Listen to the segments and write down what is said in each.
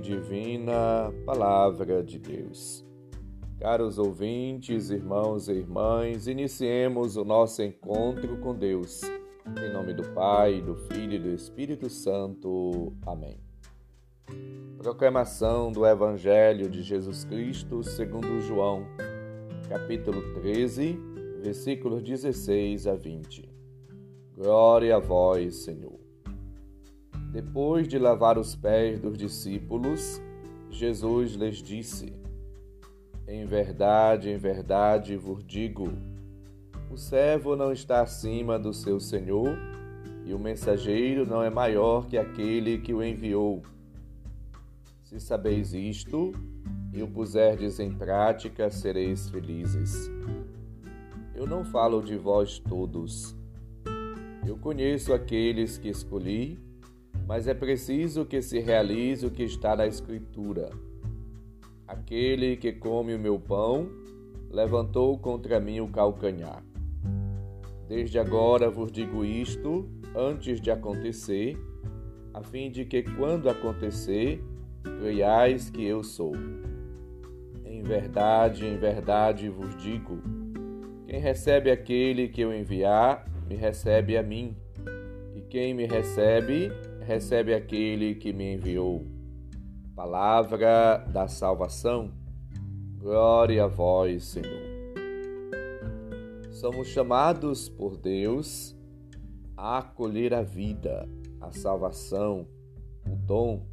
Divina, Palavra de Deus. Caros ouvintes, irmãos e irmãs, iniciemos o nosso encontro com Deus. Em nome do Pai, do Filho e do Espírito Santo. Amém. Proclamação do Evangelho de Jesus Cristo segundo João, capítulo 13, versículos 16 a 20. Glória a vós, Senhor. Depois de lavar os pés dos discípulos, Jesus lhes disse: Em verdade, em verdade vos digo: o servo não está acima do seu senhor, e o mensageiro não é maior que aquele que o enviou. Se sabeis isto e o puserdes em prática, sereis felizes. Eu não falo de vós todos. Eu conheço aqueles que escolhi mas é preciso que se realize o que está na Escritura. Aquele que come o meu pão levantou contra mim o calcanhar. Desde agora vos digo isto antes de acontecer, a fim de que, quando acontecer, creiais que eu sou. Em verdade, em verdade vos digo: quem recebe aquele que eu enviar, me recebe a mim, e quem me recebe, recebe aquele que me enviou. Palavra da salvação. Glória a vós, Senhor. Somos chamados por Deus a acolher a vida, a salvação, o dom,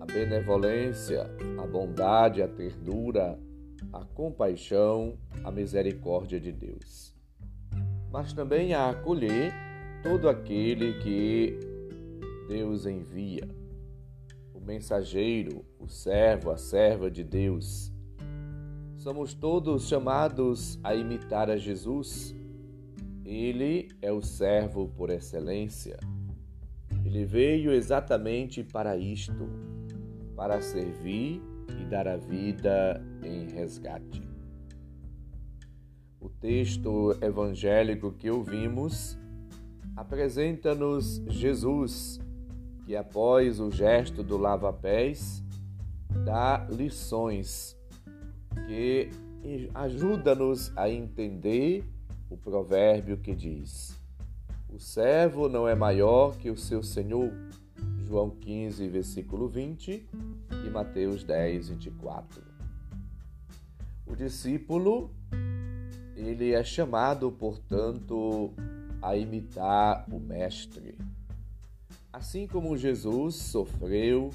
a benevolência, a bondade, a ternura, a compaixão, a misericórdia de Deus. Mas também a acolher todo aquele que Deus envia. O mensageiro, o servo, a serva de Deus. Somos todos chamados a imitar a Jesus. Ele é o servo por excelência. Ele veio exatamente para isto, para servir e dar a vida em resgate. O texto evangélico que ouvimos apresenta-nos Jesus que após o gesto do lava-pés dá lições que ajuda-nos a entender o provérbio que diz: O servo não é maior que o seu senhor. João 15, versículo 20 e Mateus 10, 24. O discípulo, ele é chamado, portanto, a imitar o mestre. Assim como Jesus sofreu,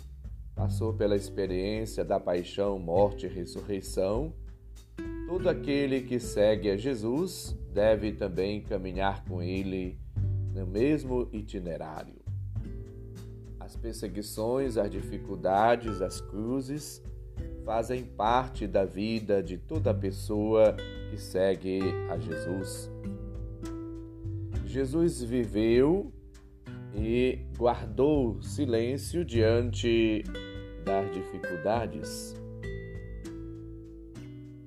passou pela experiência da paixão, morte e ressurreição, todo aquele que segue a Jesus deve também caminhar com ele no mesmo itinerário. As perseguições, as dificuldades, as cruzes fazem parte da vida de toda pessoa que segue a Jesus. Jesus viveu e guardou silêncio diante das dificuldades.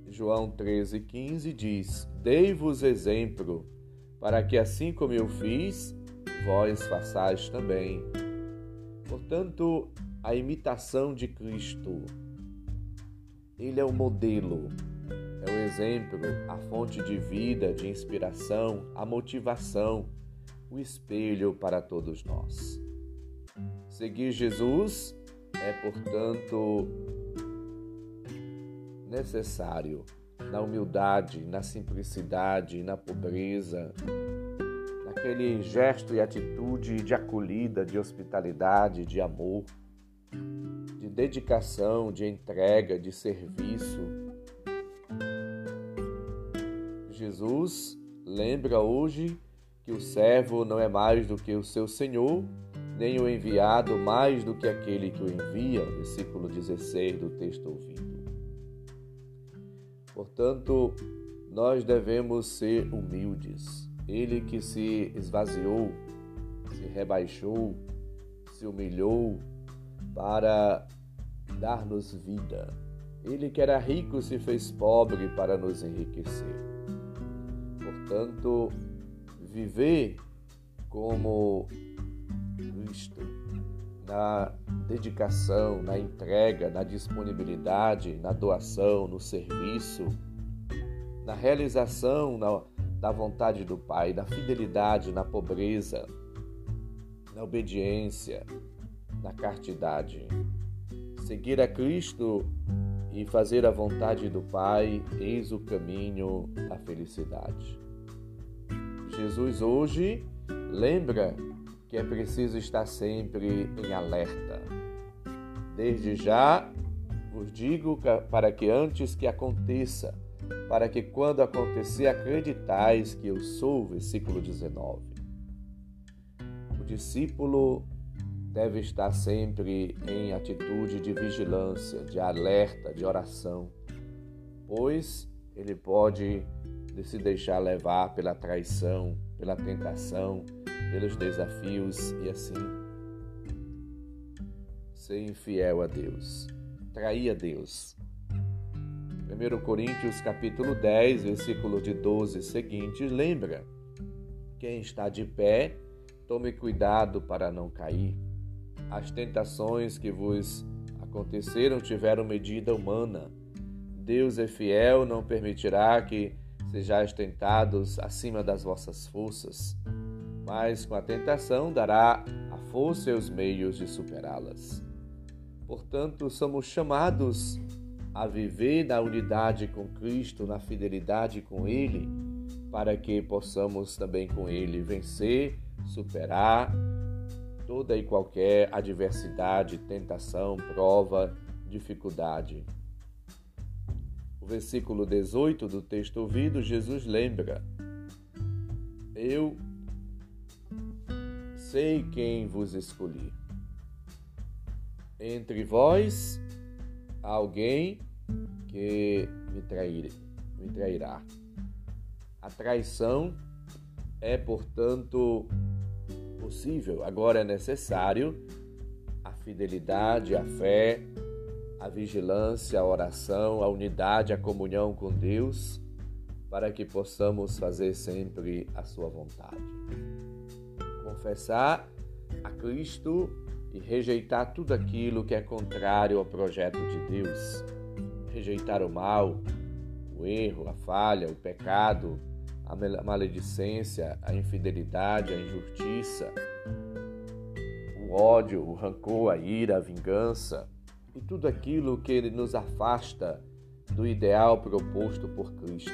João 13,15 diz: Dei-vos exemplo, para que assim como eu fiz, vós façais também. Portanto, a imitação de Cristo. Ele é o modelo, é o exemplo, a fonte de vida, de inspiração, a motivação o espelho para todos nós. Seguir Jesus é, portanto, necessário na humildade, na simplicidade, na pobreza, naquele gesto e atitude de acolhida, de hospitalidade, de amor, de dedicação, de entrega, de serviço. Jesus lembra hoje que o servo não é mais do que o seu senhor, nem o enviado mais do que aquele que o envia. Versículo 16 do texto ouvido. Portanto, nós devemos ser humildes. Ele que se esvaziou, se rebaixou, se humilhou para dar-nos vida. Ele que era rico se fez pobre para nos enriquecer. Portanto, viver como Cristo, na dedicação, na entrega, na disponibilidade, na doação, no serviço, na realização na, da vontade do Pai, na fidelidade, na pobreza, na obediência, na castidade. Seguir a Cristo e fazer a vontade do Pai, eis o caminho da felicidade. Jesus hoje lembra que é preciso estar sempre em alerta. Desde já vos digo para que antes que aconteça, para que quando acontecer acreditais que eu sou, versículo 19. O discípulo deve estar sempre em atitude de vigilância, de alerta, de oração, pois ele pode se deixar levar pela traição, pela tentação, pelos desafios e assim ser infiel a Deus, trair a Deus. 1 Coríntios capítulo 10, versículo de 12 seguintes, lembra: quem está de pé, tome cuidado para não cair. As tentações que vos aconteceram tiveram medida humana. Deus é fiel, não permitirá que sejais tentados acima das vossas forças mas com a tentação dará a força e os meios de superá-las. Portanto, somos chamados a viver na unidade com Cristo, na fidelidade com Ele, para que possamos também com Ele vencer, superar toda e qualquer adversidade, tentação, prova, dificuldade. Versículo 18 do texto ouvido, Jesus lembra: Eu sei quem vos escolhi. Entre vós, alguém que me, trair, me trairá. A traição é, portanto, possível. Agora é necessário a fidelidade, a fé, a vigilância, a oração, a unidade, a comunhão com Deus, para que possamos fazer sempre a sua vontade confessar a Cristo e rejeitar tudo aquilo que é contrário ao projeto de Deus. Rejeitar o mal, o erro, a falha, o pecado, a maledicência, a infidelidade, a injustiça, o ódio, o rancor, a ira, a vingança e tudo aquilo que nos afasta do ideal proposto por Cristo.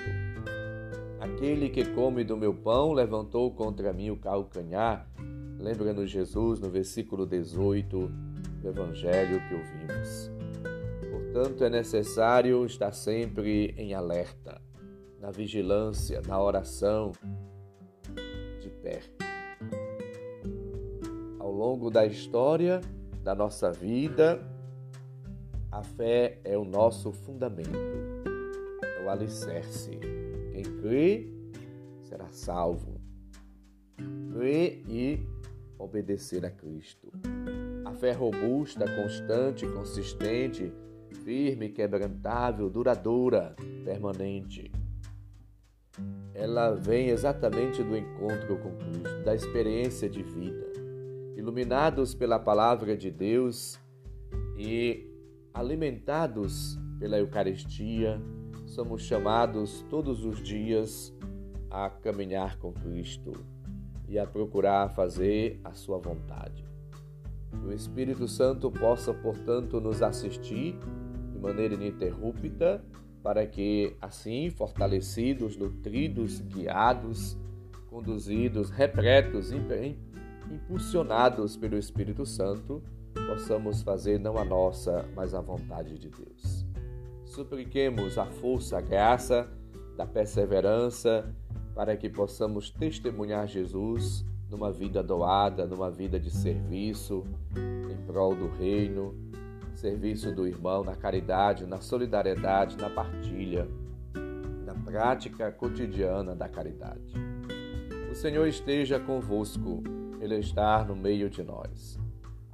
Aquele que come do meu pão levantou contra mim o calcanhar. Lembra-nos Jesus no versículo 18 do Evangelho que ouvimos. Portanto, é necessário estar sempre em alerta, na vigilância, na oração, de pé. Ao longo da história da nossa vida, a fé é o nosso fundamento, é o alicerce quem crê será salvo. Crê e obedecer a Cristo. A fé robusta, constante, consistente, firme, quebrantável, duradoura, permanente. Ela vem exatamente do encontro com Cristo, da experiência de vida. Iluminados pela palavra de Deus e alimentados pela Eucaristia, somos chamados todos os dias a caminhar com Cristo e a procurar fazer a Sua vontade. Que o Espírito Santo possa, portanto, nos assistir de maneira ininterrupta, para que, assim, fortalecidos, nutridos, guiados, conduzidos, repletos, impulsionados pelo Espírito Santo, possamos fazer não a nossa, mas a vontade de Deus. Supliquemos a força, a graça da perseverança para que possamos testemunhar Jesus numa vida doada, numa vida de serviço em prol do reino, serviço do irmão na caridade, na solidariedade, na partilha, na prática cotidiana da caridade. O Senhor esteja convosco, Ele está no meio de nós.